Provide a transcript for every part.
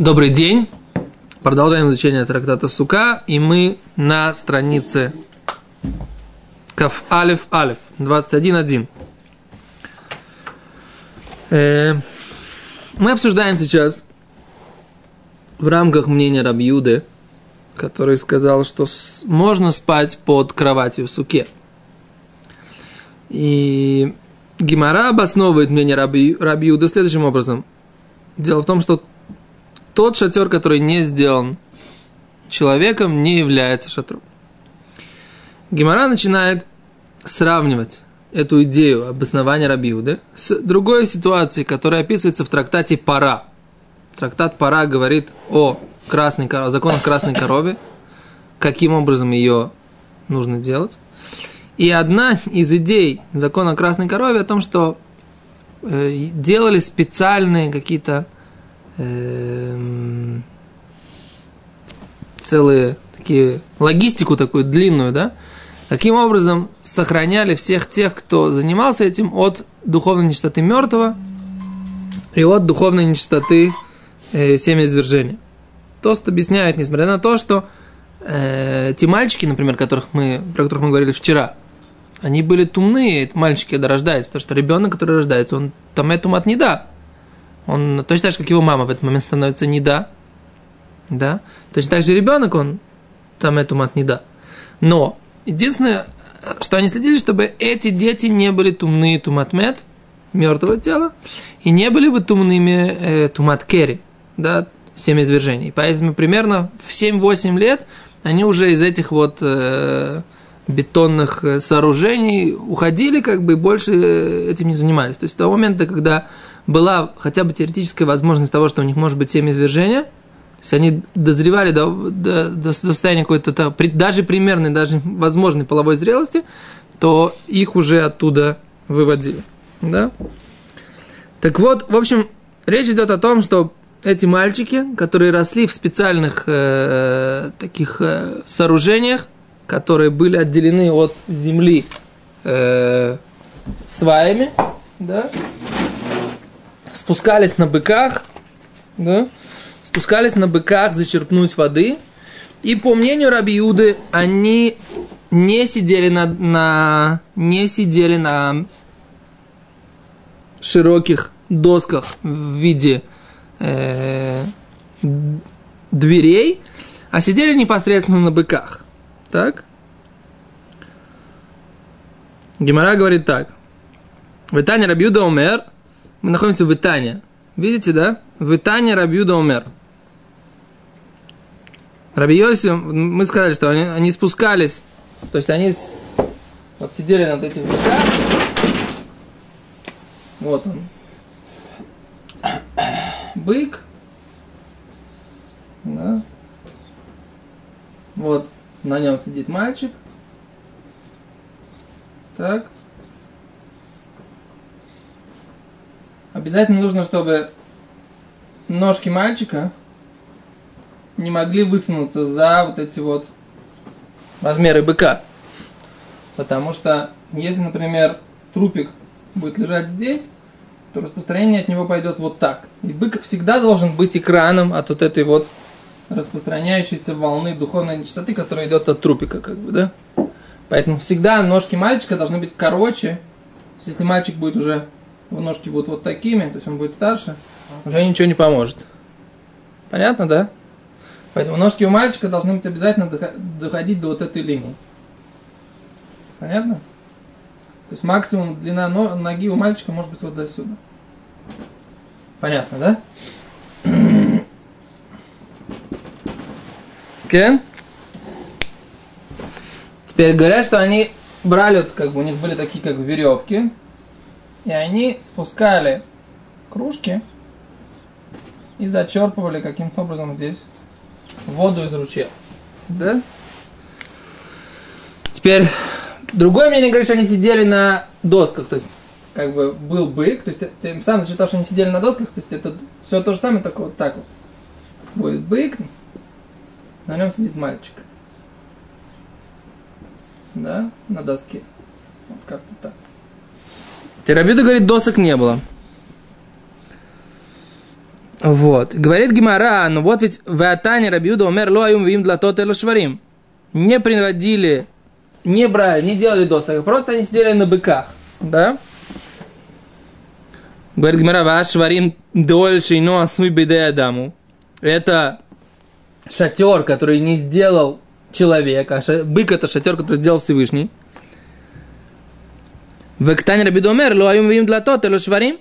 Добрый день. Продолжаем изучение трактата Сука, и мы на странице Каф Алиф Алиф 21.1. Э, мы обсуждаем сейчас в рамках мнения Рабьюды, который сказал, что можно спать под кроватью в суке. И Гимара обосновывает мнение Раби следующим образом. Дело в том, что тот шатер, который не сделан человеком, не является шатром. Гимара начинает сравнивать эту идею обоснования Рабиуды с другой ситуацией, которая описывается в трактате Пара. Трактат Пара говорит о красной корове, законах красной корове, каким образом ее нужно делать. И одна из идей закона красной корове о том, что э, делали специальные какие-то целые такие логистику такую длинную, да, каким образом сохраняли всех тех, кто занимался этим от духовной нечистоты мертвого и от духовной нечистоты э, семяизвержения. Тост объясняет, несмотря на то, что э, те мальчики, например, которых мы, про которых мы говорили вчера, они были тумные, мальчики, когда рождаются, потому что ребенок, который рождается, он там эту мат не да. Он точно так же, как его мама в этот момент становится не да. Да? Точно так же ребенок, он там эту мат не да. Но единственное, что они следили, чтобы эти дети не были тумные туматмет, мертвого тела, и не были бы тумными э, туматкери, да, семяизвержений. Поэтому примерно в 7-8 лет они уже из этих вот э, бетонных э, сооружений уходили, как бы, и больше э, этим не занимались. То есть, того момента, когда была хотя бы теоретическая возможность того, что у них может быть семяизвержение, то есть они дозревали до, до, до состояния какой-то, даже примерной, даже возможной половой зрелости, то их уже оттуда выводили. Да? Так вот, в общем, речь идет о том, что эти мальчики, которые росли в специальных э, таких э, сооружениях, которые были отделены от земли э, сваями, да, спускались на быках, да, спускались на быках зачерпнуть воды, и по мнению Раби Иуды, они не сидели на, на не сидели на широких досках в виде э, дверей, а сидели непосредственно на быках. Так? Гимара говорит так. В Итане Рабиуда умер. Мы находимся в Итане. Видите, да? В Итане Рабиуда умер. Раби Йоси, мы сказали, что они, они спускались, то есть они вот сидели над этим быках. Вот он. Бык. Да. Вот на нем сидит мальчик. Так. Обязательно нужно, чтобы ножки мальчика не могли высунуться за вот эти вот размеры быка. Потому что если, например, трупик будет лежать здесь, то распространение от него пойдет вот так. И бык всегда должен быть экраном от вот этой вот распространяющейся волны духовной нечистоты, которая идет от трупика, как бы, да? Поэтому всегда ножки мальчика должны быть короче. Если мальчик будет уже, его ножки будут вот такими, то есть он будет старше, уже ничего не поможет. Понятно, да? Поэтому ножки у мальчика должны быть обязательно доходить до вот этой линии. Понятно? То есть максимум длина ноги у мальчика может быть вот до сюда. Понятно, да? Кен? Теперь говорят, что они брали, как бы у них были такие как веревки, и они спускали кружки и зачерпывали каким-то образом здесь воду из ручья. Да? Теперь другое мнение говорит, что они сидели на досках, то есть как бы был бык, то есть тем самым за что они сидели на досках, то есть это все то же самое, только вот так вот. Будет бык, на нем сидит мальчик. Да, на доске. Вот как-то так. Терабида говорит, досок не было. Вот. Говорит Гимара, ну вот ведь в Атане Рабиуда умер лоюм вим для тот шварим. Не приводили, не брали, не делали досок, просто они сидели на быках. Да? Говорит Гимара, ваш шварим дольше и но асуй беде адаму. Это шатер, который не сделал человек, а ша... бык это шатер, который сделал Всевышний. В Эктане Рабиуда умер лоюм вим для тот шварим.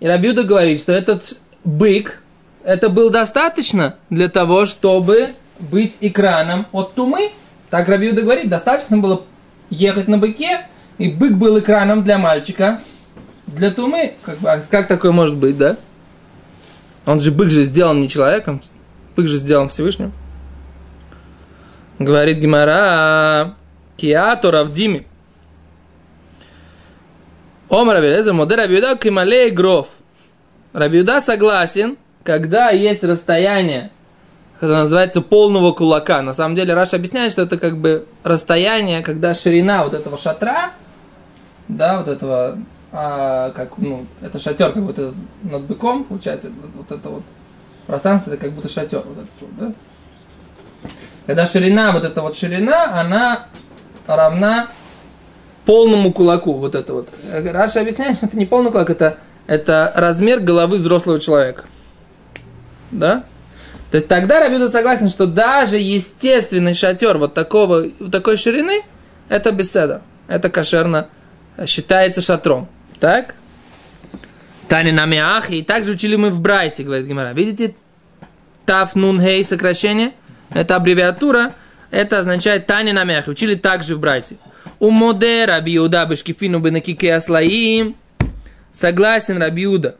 И Рабиуда говорит, что этот бык, это был достаточно для того, чтобы быть экраном от тумы. Так Рабиуда говорит, достаточно было ехать на быке, и бык был экраном для мальчика, для тумы. Как, бы, как такое может быть, да? Он же бык же сделан не человеком, бык же сделан Всевышним. Говорит Гимара, Киато Равдими. Омар Авелеза, Модер Рабиуда Кималей Гров. Рабиуда согласен, когда есть расстояние, которое называется полного кулака. На самом деле Раша объясняет, что это как бы расстояние, когда ширина вот этого шатра, да, вот этого, а, как, ну, это шатер как будто над быком, получается, вот, вот это вот пространство, это как будто шатер, вот этот вот, да. Когда ширина, вот эта вот ширина, она равна полному кулаку, вот это вот. Раша объясняет, что это не полный кулак, это это размер головы взрослого человека. Да? То есть тогда Рабиуда согласен, что даже естественный шатер вот такого, такой ширины, это беседа. Это кошерно считается шатром. Так? Тани на миах, и также учили мы в Брайте, говорит Гимара. Видите, Таф Нун Хей сокращение, это аббревиатура, это означает Тани на миах. Учили также в Брайте. У Модера биуда бешкифину бенакике аслаим, согласен Рабиуда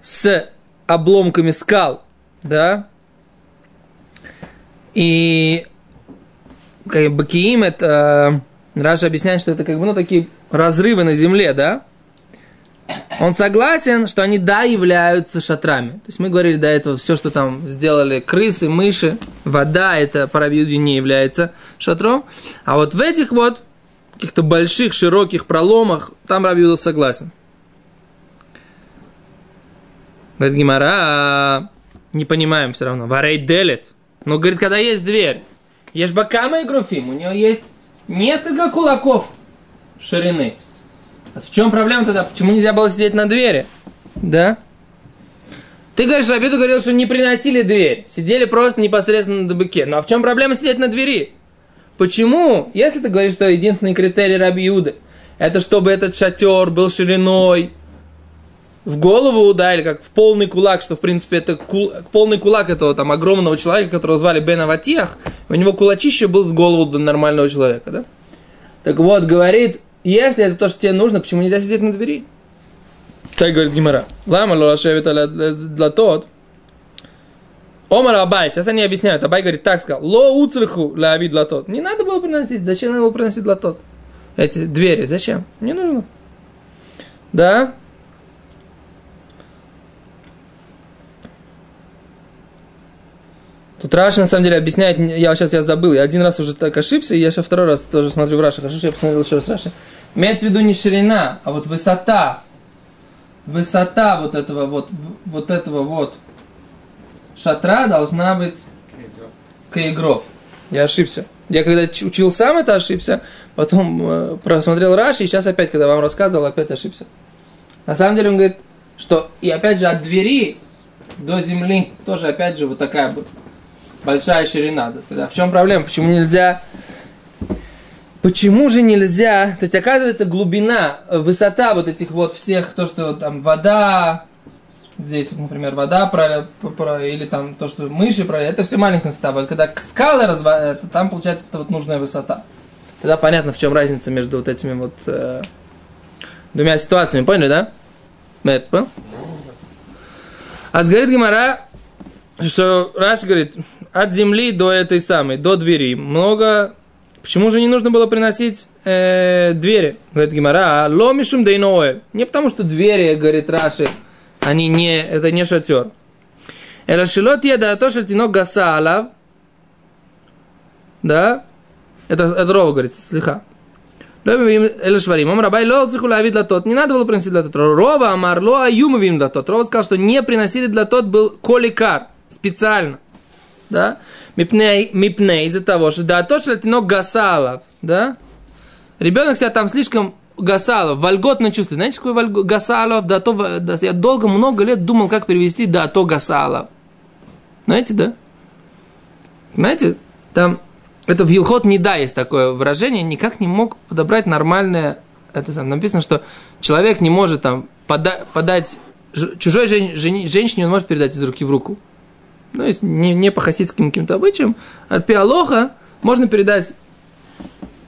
с обломками скал, да, и как бы Киим это Раша объясняет, что это как бы ну такие разрывы на земле, да. Он согласен, что они да являются шатрами. То есть мы говорили до этого, все, что там сделали крысы, мыши, вода, это по Рабиуде не является шатром. А вот в этих вот каких-то больших, широких проломах, там Рабиуда согласен. Говорит Гимара, не понимаем все равно. Варей делит. Но говорит, когда есть дверь, есть бакама и груфим, у нее есть несколько кулаков ширины. А в чем проблема тогда? Почему нельзя было сидеть на двери? Да? Ты говоришь, Рабиду говорил, что не приносили дверь. Сидели просто непосредственно на быке. Ну а в чем проблема сидеть на двери? Почему? Если ты говоришь, что единственный критерий Рабиуды, это чтобы этот шатер был шириной в голову, да, или как в полный кулак, что, в принципе, это кул, полный кулак этого там огромного человека, которого звали Бен Аватиях, у него кулачище был с голову до нормального человека, да? Так вот, говорит, если это то, что тебе нужно, почему нельзя сидеть на двери? Так говорит Гимара. Лама лолашевит для тот. Омар Абай, сейчас они объясняют. Абай говорит, так сказал, ло уцрху ля для тот. Не надо было приносить. Зачем надо было приносить для тот? Эти двери, зачем? Не нужно. Да? Тут Раша на самом деле объясняет, я сейчас я забыл, я один раз уже так ошибся, и я сейчас второй раз тоже смотрю в Раши. Хорошо, что я посмотрел еще раз Раши. Имеется в виду не ширина, а вот высота. Высота вот этого вот, вот этого вот шатра должна быть каигров. Я ошибся. Я когда учил сам это ошибся, потом э, просмотрел Раши, и сейчас опять, когда вам рассказывал, опять ошибся. На самом деле он говорит, что и опять же от двери до земли тоже опять же вот такая большая ширина, так сказать. А в чем проблема? Почему нельзя... Почему же нельзя... То есть, оказывается, глубина, высота вот этих вот всех, то, что там вода, здесь, вот, например, вода или там то, что мыши про, это все маленькая высота. А когда скалы разва, это, там получается это вот нужная высота. Тогда понятно, в чем разница между вот этими вот э, двумя ситуациями. Поняли, да? Мерт, понял? А говорит Гимара, что Раш говорит, от земли до этой самой, до двери, много... Почему же не нужно было приносить э, двери? Говорит Гимара, а ломишум дейноэль. Не потому, что двери, говорит Раши, они не, это не шатер. Эла шилот еда то, что тинок гаса алав. Да? Это, это Рова говорит, слегка. Эль Шварим. Ом Рабай Ло Цикула для тот. Не надо было принести для тот. Рова Амар Ло Аюмовим для тот. Рова сказал, что не приносили для тот был коликар. Специально. Да? Мипней, мипней из-за того, что да, то, что тинок гасалов. Да? Ребенок себя там слишком гасалов, вольготно чувствует. Знаете, какой вольго, гасалов? Да, то, да, я долго, много лет думал, как перевести да, то гасалов. Знаете, да? Понимаете? Там это в Елхот не да есть такое выражение, никак не мог подобрать нормальное, это там написано, что человек не может там пода, подать, чужой жен, жен, женщине он может передать из руки в руку. Ну, есть не, не по хасидским каким-то обычаям, а пиалоха можно передать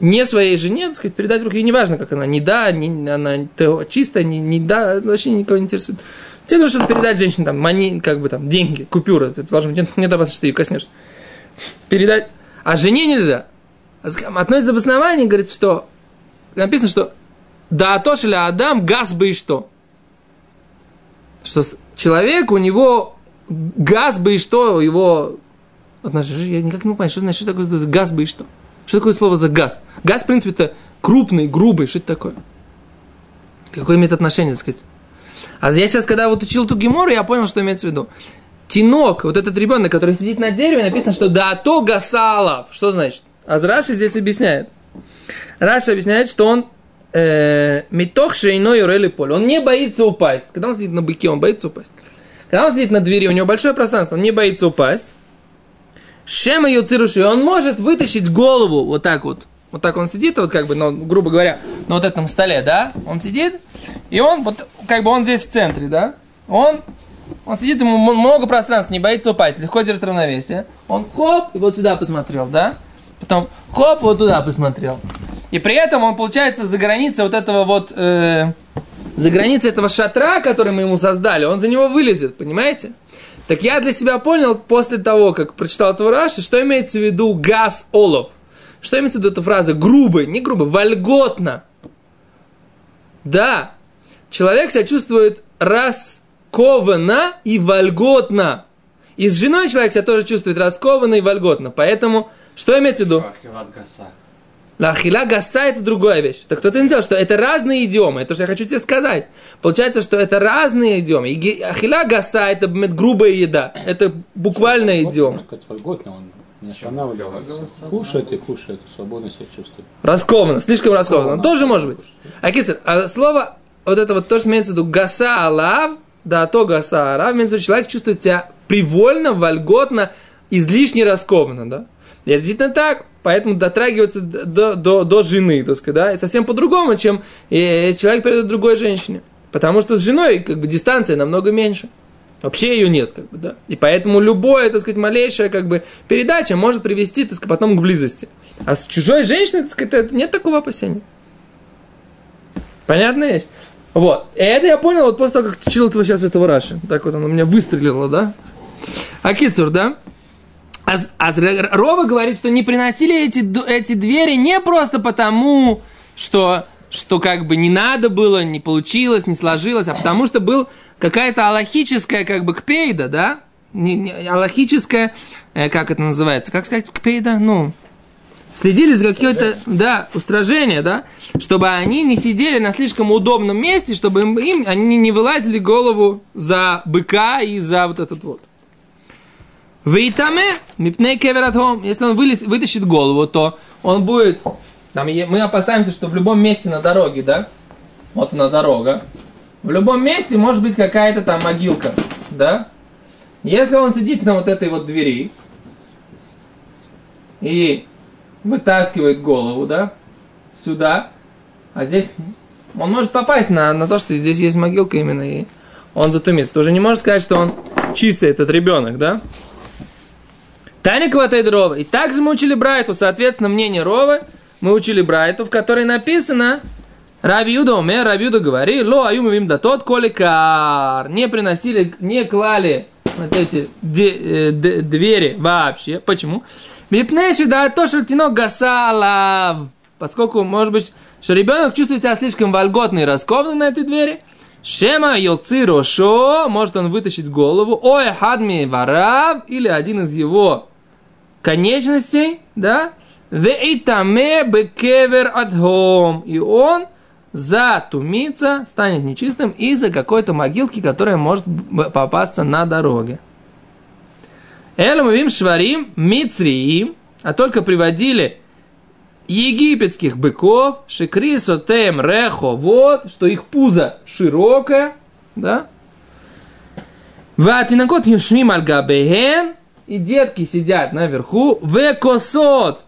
не своей жене, так сказать, передать в руки, и неважно, как она, не да, не, она чистая, не, не да, вообще никого не интересует. Тебе нужно что-то передать женщине, там, мани, как бы там, деньги, купюры, ты должен, нет, нет опасности, что ты ее коснешься. Передать а жене нельзя. Относится в основании, говорит, что написано, что да то или Адам газ бы и что. Что человек, у него газ бы и что, его отношения, я никак не понять, что значит, что такое газ бы и что. Что такое слово за газ? Газ, в принципе, это крупный, грубый, что это такое? Какое имеет отношение, так сказать? А я сейчас, когда вот учил эту гемору, я понял, что имеется в виду. Тинок, вот этот ребенок, который сидит на дереве, написано, что да то гасалов. Что значит? А Раши здесь объясняет. Раши объясняет, что он э, метох шейной поле. Он не боится упасть. Когда он сидит на быке, он боится упасть. Когда он сидит на двери, у него большое пространство, он не боится упасть. Шема юцируши, он может вытащить голову вот так вот. Вот так он сидит, вот как бы, ну, грубо говоря, на вот этом столе, да? Он сидит, и он вот, как бы он здесь в центре, да? Он он сидит, ему много пространства, не боится упасть, легко держит равновесие. Он хоп, и вот сюда посмотрел, да? Потом хоп, вот туда посмотрел. И при этом он, получается, за границей вот этого вот, э, за границей этого шатра, который мы ему создали, он за него вылезет, понимаете? Так я для себя понял после того, как прочитал эту Раши, что имеется в виду газ олов. Что имеется в виду эта фраза? Грубый, не грубый, вольготно. Да, человек себя чувствует раз раскована и вольготно. И с женой человек себя тоже чувствует раскованно и вольготно. Поэтому, что имеется в виду? Лахила гаса это другая вещь. Так кто-то не сказал, что это разные идиомы. Это что я хочу тебе сказать. Получается, что это разные идиомы. И ахила гаса это грубая еда. Это буквальная идиома. Не Кушает и кушает, свободно себя чувствует. Раскованно, слишком раскованно. Тоже может быть. А, кицер, а слово, вот это вот то, что имеется в виду гаса алав, да то гасара, имеется в виду, человек чувствует себя привольно, вольготно, излишне раскованно, да. И это действительно так, поэтому дотрагиваться до, до, до жены, так сказать, да, это совсем по-другому, чем э, человек передает другой женщине. Потому что с женой, как бы, дистанция намного меньше. Вообще ее нет, как бы, да. И поэтому любое, так сказать, малейшая, как бы, передача может привести, так сказать, потом к близости. А с чужой женщиной, так сказать, нет такого опасения. Понятная вещь? Вот. И это я понял вот после того, как читал этого сейчас этого Раши. Так вот оно у меня выстрелило, да? А Кицур, да? А, а Рова говорит, что не приносили эти, эти двери не просто потому, что, что как бы не надо было, не получилось, не сложилось, а потому что был какая-то аллахическая как бы кпейда, да? Не, не, аллахическая, э, как это называется? Как сказать кпейда? Ну, следили за какие-то, да, устражения, да, чтобы они не сидели на слишком удобном месте, чтобы им, им они не вылазили голову за быка и за вот этот вот. Вейтаме, мипней кевератхом. Если он вылез, вытащит голову, то он будет... Там, мы опасаемся, что в любом месте на дороге, да? Вот на дорога. В любом месте может быть какая-то там могилка, да? Если он сидит на вот этой вот двери и вытаскивает голову, да, сюда, а здесь он может попасть на, на то, что здесь есть могилка именно, и он затумится. Ты не можешь сказать, что он чистый, этот ребенок, да? Таня хватает Рова. И также мы учили Брайту, соответственно, мнение Ровы, мы учили Брайту, в которой написано, Раби Юда уме, Раби Юда говори, ло аюм им да тот коликар. Не приносили, не клали вот эти де, э, де, двери вообще. Почему? Мипнеши да то, что тинок гасалав. Поскольку, может быть, что ребенок чувствует себя слишком вольготно и раскованно на этой двери. Шема йоци шо, может он вытащить голову. Ой, хадми варав, или один из его конечностей, да, Веитаме бекевер адхом. И он затумится, станет нечистым из-за какой-то могилки, которая может попасться на дороге. Элмовим шварим мицриим, а только приводили египетских быков, шикрисо тем рехо, вот, что их пузо широкое, да, Ватинакот юшмим альгабехен, и детки сидят наверху, векосот,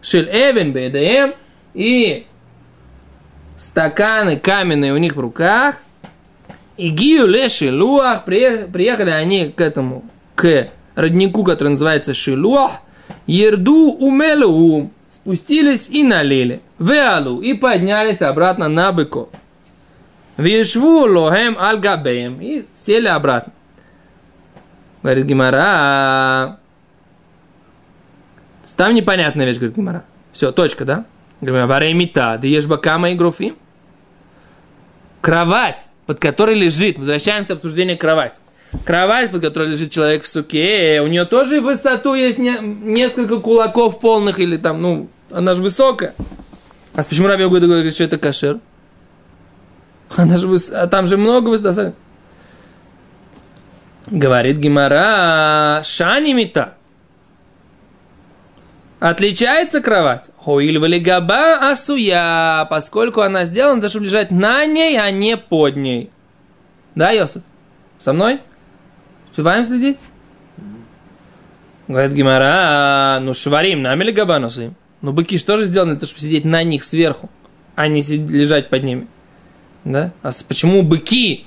шель эвен бедеем, и стаканы каменные у них в руках, и гию леши луах, приехали они к этому, к роднику, который называется Шилуах, Ерду умелу спустились и налили. Веалу и поднялись обратно на быков. Вишву лохем аль габеем. И сели обратно. Говорит Гимара. Там непонятная вещь, говорит Гимара. Все, точка, да? Говорит, варемита, да ешь бакама и груфи. Кровать, под которой лежит, возвращаемся к обсуждению кровати. Кровать, под которой лежит человек в суке, у нее тоже высоту есть не, несколько кулаков полных, или там, ну, она же высокая. А почему Раби Угода говорит, что это кашер? Она же выс... а там же много высоты. Говорит Гимара, шанимита. Отличается кровать. Хоиль габа асуя, поскольку она сделана, чтобы лежать на ней, а не под ней. Да, Йосиф? Со мной? Успеваем следить? Говорит Гимара, ну шварим, нами ли габанусы? Ну быки что же сделаны, чтобы сидеть на них сверху, а не лежать под ними? Да? А почему быки,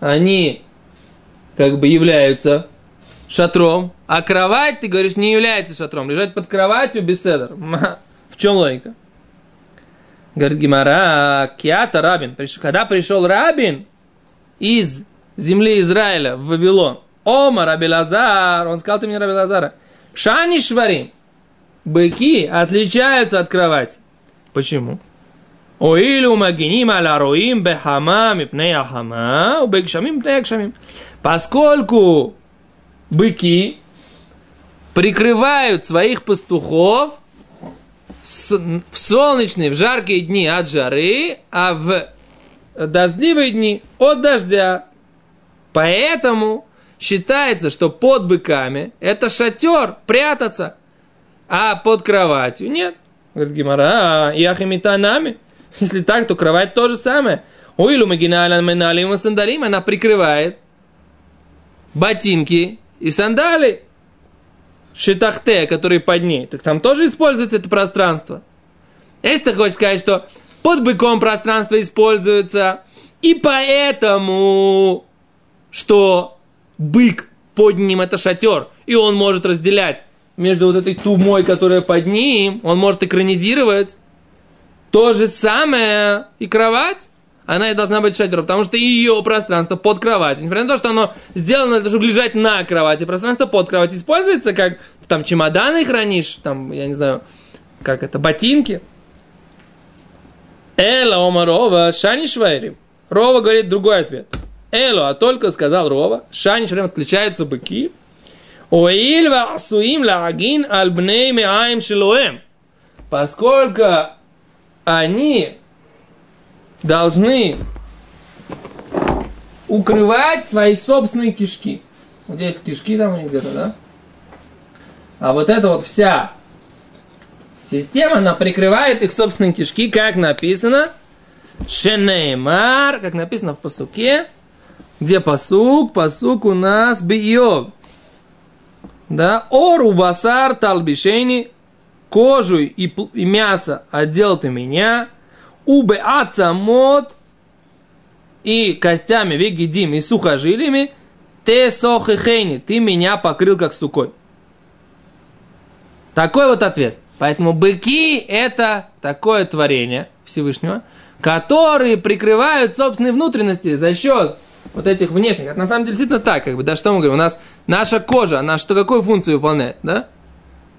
они как бы являются шатром, а кровать, ты говоришь, не является шатром. Лежать под кроватью без седер. В чем логика? Говорит Гимара, Киата Рабин. Когда пришел Рабин из земли Израиля в Вавилон, Ома Раби Лазар, он сказал ты мне Раби Лазара, Шани Шварим, быки отличаются от кровати. Почему? Оилю магиним аля бехама мипней ахама, убегшамим акшамим. Поскольку быки прикрывают своих пастухов в солнечные, в жаркие дни от жары, а в дождливые дни от дождя. Поэтому считается, что под быками это шатер, прятаться, а под кроватью нет. Говорит Гимара, яхимитанами. Если так, то кровать то же самое. Уилу магиналя меналим сандалим, она прикрывает ботинки и сандали. Шитахте, которые под ней. Так там тоже используется это пространство. Если ты хочешь сказать, что под быком пространство используется, и поэтому, что бык под ним это шатер, и он может разделять между вот этой тумой, которая под ним, он может экранизировать. То же самое и кровать, она и должна быть шатером, потому что ее пространство под кроватью, несмотря на то, что оно сделано для того, чтобы лежать на кровати, пространство под кроватью используется, как там чемоданы хранишь, там, я не знаю, как это, ботинки. Эла омарова шани швайрим. Рова говорит другой ответ. Эло, а только сказал Рова, Шани Шрем отличаются быки. Оильва асуим лагин альбней меаем шилуэм. Поскольку они должны укрывать свои собственные кишки. Вот здесь кишки там у где-то, да? А вот эта вот вся система, она прикрывает их собственные кишки, как написано, Шенеймар, как написано в посуке, где посук? Посук у нас биов. Да? Ору басар талбишени, кожу и, и мясо отдел ты меня, убе ацамот и костями вегидим и сухожилиями, те сохихейни, ты меня покрыл как сукой. Такой вот ответ. Поэтому быки это такое творение Всевышнего, которые прикрывают собственные внутренности за счет вот этих внешних. Это на самом деле действительно так, как бы, да, что мы говорим, у нас наша кожа, она что, какую функцию выполняет, да?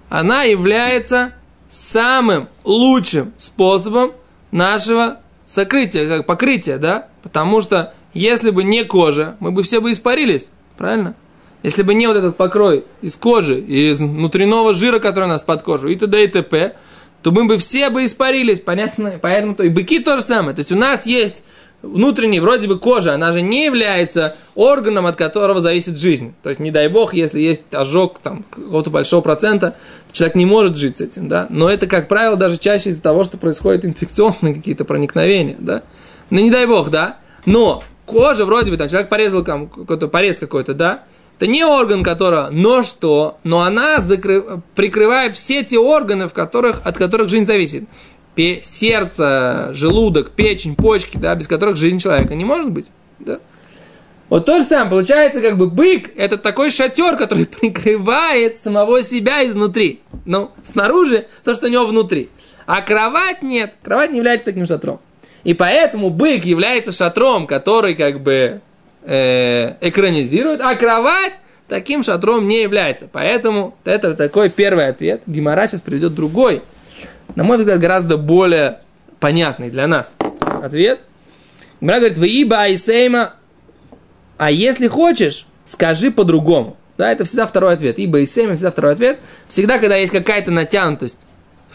Она является самым лучшим способом нашего сокрытия, как покрытия, да? Потому что если бы не кожа, мы бы все бы испарились, правильно? если бы не вот этот покрой из кожи, из внутреннего жира, который у нас под кожу, и т.д. и т.п., то мы бы все бы испарились, понятно, поэтому то и быки то же самое. То есть у нас есть внутренний, вроде бы кожа, она же не является органом, от которого зависит жизнь. То есть, не дай бог, если есть ожог там, какого-то большого процента, человек не может жить с этим, да. Но это, как правило, даже чаще из-за того, что происходят инфекционные какие-то проникновения, да. Ну, не дай бог, да. Но кожа вроде бы, там, человек порезал там, какой-то порез какой-то, да, это не орган, которого, но что, но она закры... прикрывает все те органы, в которых, от которых жизнь зависит. Пе... Сердце, желудок, печень, почки, да, без которых жизнь человека не может быть. Да? Вот то же самое, получается, как бы бык – это такой шатер, который прикрывает самого себя изнутри. Ну, снаружи то, что у него внутри. А кровать нет, кровать не является таким шатром. И поэтому бык является шатром, который как бы э, экранизирует, а кровать таким шатром не является. Поэтому это такой первый ответ. Гимара сейчас приведет другой, на мой взгляд, гораздо более понятный для нас ответ. Гимара говорит, вы иба айсейма, а если хочешь, скажи по-другому. Да, это всегда второй ответ. Ибо и всегда второй ответ. Всегда, когда есть какая-то натянутость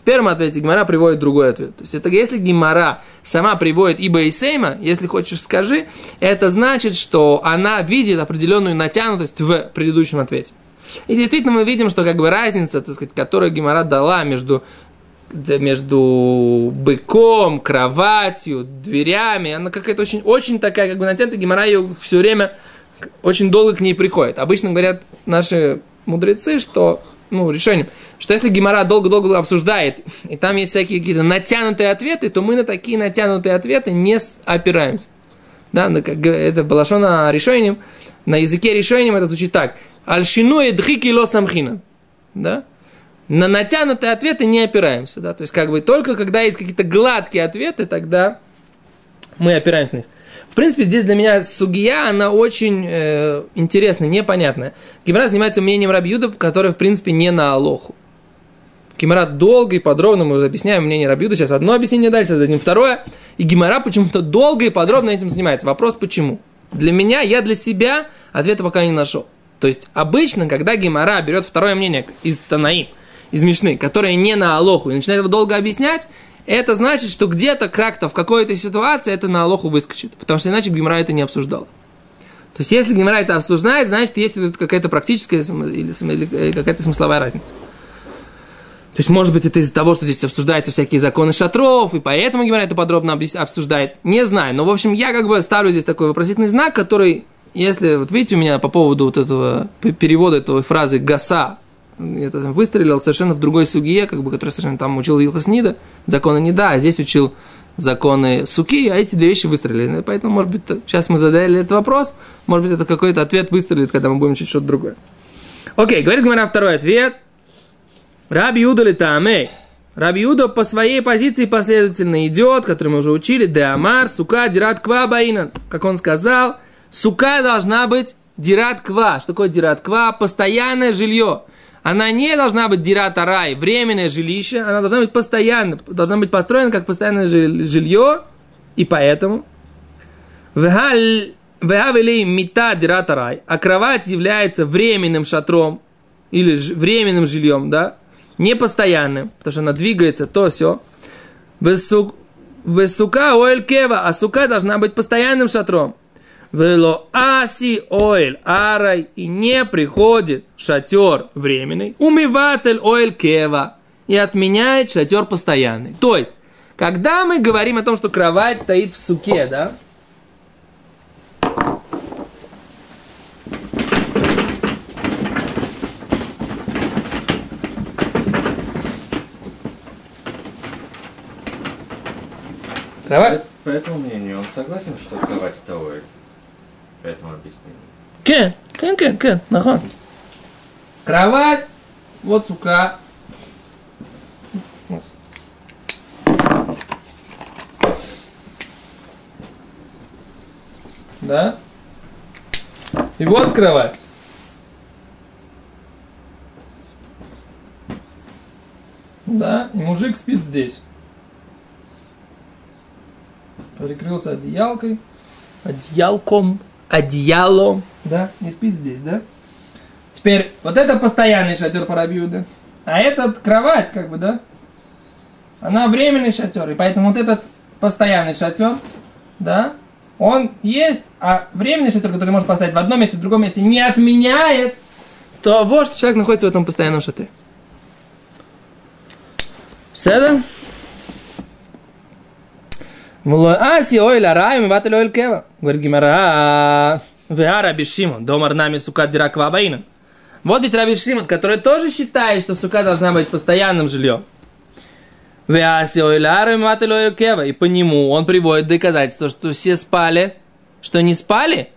первом ответе Гимара приводит другой ответ. То есть это если Гимара сама приводит ибо и сейма, если хочешь скажи, это значит, что она видит определенную натянутость в предыдущем ответе. И действительно мы видим, что как бы разница, так сказать, которую Гимара дала между между быком, кроватью, дверями, она какая-то очень, очень такая, как бы натянутая, Гимара ее все время очень долго к ней приходит. Обычно говорят наши мудрецы, что ну, решением, что если Гимара долго-долго обсуждает, и там есть всякие какие-то натянутые ответы, то мы на такие натянутые ответы не опираемся. Да, это Балашона решением, на языке решением это звучит так. Альшину и дхики ло самхина. Да? На натянутые ответы не опираемся. Да? То есть, как бы только когда есть какие-то гладкие ответы, тогда мы опираемся на них. В принципе, здесь для меня сугия, она очень э, интересная, непонятная. Гимара занимается мнением Рабиуда, которое, в принципе, не на Алоху. Гимара долго и подробно мы объясняем мнение Рабиуда. Сейчас одно объяснение дальше, дадим второе. И Гимара почему-то долго и подробно этим занимается. Вопрос почему? Для меня, я для себя ответа пока не нашел. То есть, обычно, когда Гимара берет второе мнение из Танаим, из Мишны, которое не на Алоху, и начинает его долго объяснять, это значит, что где-то как-то в какой-то ситуации это на Алоху выскочит. Потому что иначе Гимара это не обсуждала. То есть, если Гимара это обсуждает, значит, есть какая-то практическая или какая-то смысловая разница. То есть, может быть, это из-за того, что здесь обсуждаются всякие законы шатров, и поэтому Гимара это подробно обсуждает. Не знаю. Но, в общем, я как бы ставлю здесь такой вопросительный знак, который, если, вот видите, у меня по поводу вот этого перевода этой фразы «гаса», это выстрелил совершенно в другой суге, как бы, который совершенно там учил Илхаснида, законы не да, а здесь учил законы суки, а эти две вещи выстрелили. Поэтому, может быть, сейчас мы задали этот вопрос, может быть, это какой-то ответ выстрелит, когда мы будем учить что-то другое. Окей, говорит Гмара второй ответ. Раби Юда летамей. Раби Юда по своей позиции последовательно идет, который мы уже учили, Деамар, сука, дират ква баинан. Как он сказал, сука должна быть дират ква. Что такое дират ква? Постоянное жилье. Она не должна быть дирата рай, временное жилище, она должна быть постоянно, должна быть построена как постоянное жилье, и поэтому Вегавели мита дирата рай, а кровать является временным шатром или временным жильем, да, не постоянным, потому что она двигается, то все. Весука оэль кева, а сука должна быть постоянным шатром. Вело аси оэль арай, и не приходит шатер временный, умыватель оэль кева, и отменяет шатер постоянный. То есть, когда мы говорим о том, что кровать стоит в суке, да, Кровать? По этому мнению, он согласен, что кровать это оэль? По этому объяснению. Кен, кен, кен, кен, нахон. Кровать, вот сука. Да? И вот кровать. Да, и мужик спит здесь. Прикрылся одеялкой, одеялком одеяло, да, не спит здесь, да? Теперь, вот это постоянный шатер по Рабиуде, а этот кровать, как бы, да, она временный шатер, и поэтому вот этот постоянный шатер, да, он есть, а временный шатер, который можно поставить в одном месте, в другом месте, не отменяет того, что человек находится в этом постоянном шатре. Седа? Аси ой ла раем вател ой кева. Говорит Гимара, веа Раби Шимон, домар нами сука дираква баинам. Вот ведь Раби Шимон, который тоже считает, что сука должна быть постоянным жильем. И по нему он приводит доказательство, что все спали, что не спали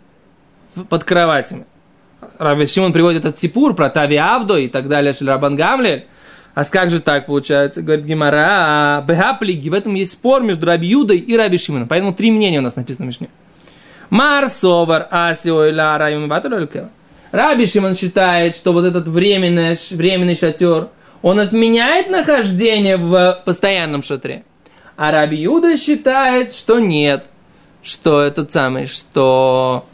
под кроватями. Раби Шимон приводит этот Сипур про Тави Авдо и так далее, Шельрабан Гамлель. А как же так получается? Говорит Гимара, Бегаплиги, в этом есть спор между Раби Юдой и Раби Шимоном. Поэтому три мнения у нас написано в Мишне. Марсовар Асиойла Райум Раби Шимон считает, что вот этот временный, временный шатер, он отменяет нахождение в постоянном шатре. А Раби Юда считает, что нет, что этот самый, что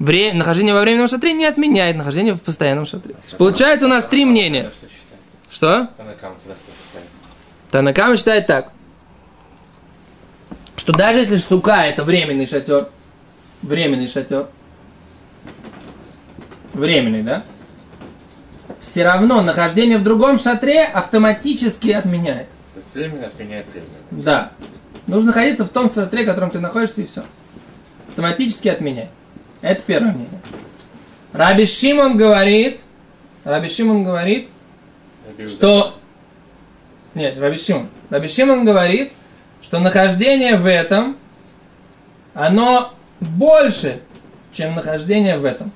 Время, нахождение во временном шатре не отменяет нахождение в постоянном шатре. Получается у нас три мнения. Что? Танакама считает так, что даже если штука это временный шатер, временный шатер, временный, да? Все равно нахождение в другом шатре автоматически отменяет. То есть временно отменяет время. Да. Нужно находиться в том шатре, в котором ты находишься, и все. Автоматически отменяет. Это первое мнение. Раби Шимон говорит, Раби Шимон говорит, что... Нет, Раби Шимон. Раби Шимон говорит, что нахождение в этом, оно больше, чем нахождение в этом.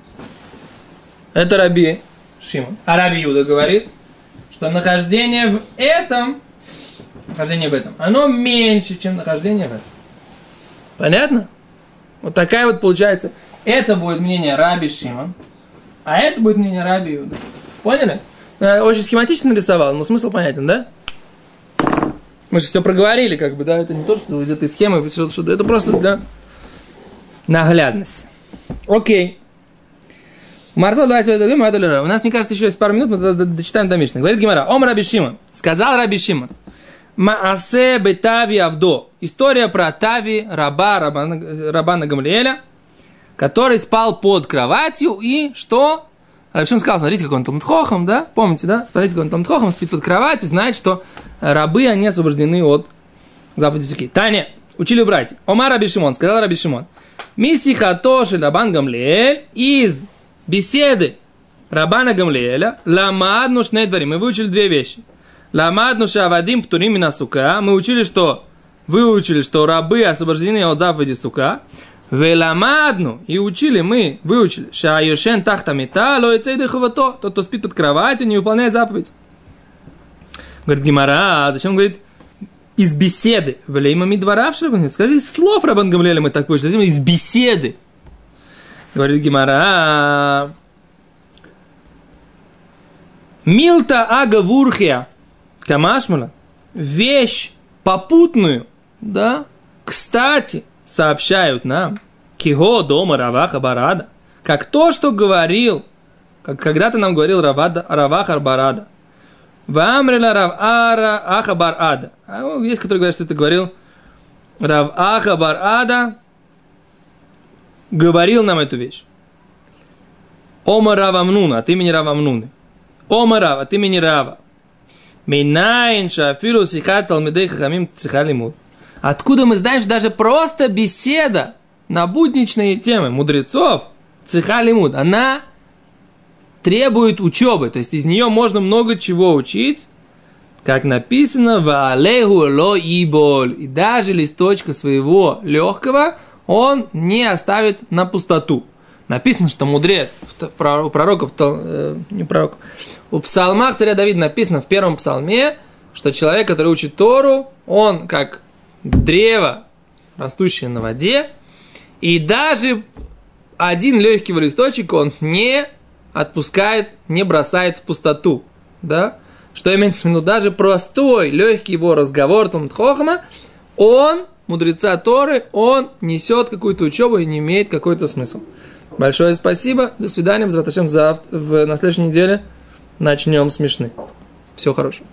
Это Раби Шимон. А Раби Юда говорит, что нахождение в этом, нахождение в этом, оно меньше, чем нахождение в этом. Понятно? Вот такая вот получается это будет мнение Раби Шимон, а это будет мнение Раби Юда. Поняли? Я очень схематично нарисовал, но смысл понятен, да? Мы же все проговорили, как бы, да? Это не то, что из этой схемы, это просто для наглядности. Окей. Марзал, давайте У нас, мне кажется, еще есть пару минут, мы дочитаем до Мишны. Говорит Гимара, Ом Раби Шимон. Сказал Раби Шимон. Маасе бетави авдо. История про Тави, раба, раба, раба Гамлиэля – который спал под кроватью и что? Равшин сказал, смотрите, какой он Талмудхохом, да? Помните, да? Смотрите, какой он Талмудхохом, спит под кроватью, знает, что рабы, они освобождены от заповеди. Таня, учили убрать. Омар Раби Шимон, сказал Раби Шимон. Миси хатоши Рабан Гамлиэль из беседы Рабана Гамлиэля ламадну шнедвари. Мы выучили две вещи. Ламадну шавадим птурим минасука. Мы учили, что выучили, что рабы освобождены от заповеди сука. Веламадну, и учили мы, выучили, шаюшен тахта мета, лоицейды хавато, тот, кто спит под кроватью, не выполняет заповедь. Говорит Гимара, а зачем говорит из беседы? Влеймами дворавшего, скажи, из слов Рабан Гамлеля мы так зачем из беседы? Говорит Гимара, Милта ага вурхия, камашмала, вещь попутную, да, кстати – сообщают нам, киго дома Раваха Барада, как то, что говорил, как когда-то нам говорил Равада, Раваха Барада. Вамрила Рав Ара Аха Барада. А есть, которые говорят, что это говорил Рав Аха Барада, говорил нам эту вещь. Ома Равамнуна, от имени Равамнуны. Ома Рава, от имени Рава. Минайн шафилу сихат талмидей хахамим цихалимут. Откуда мы знаем, что даже просто беседа на будничные темы мудрецов, цеха лимуд, она требует учебы, то есть из нее можно много чего учить, как написано в Алеху ло иболь, и даже листочка своего легкого он не оставит на пустоту. Написано, что мудрец, у пророков, э, не пророк, у псалмах царя Давида написано в первом псалме, что человек, который учит Тору, он как древо, растущее на воде, и даже один легкий листочек он не отпускает, не бросает в пустоту. Да? Что имеется в виду? Даже простой, легкий его разговор Хохама, он, мудреца Торы, он несет какую-то учебу и не имеет какой-то смысл. Большое спасибо. До свидания. Завтра в, на следующей неделе начнем смешны. Всего хорошего.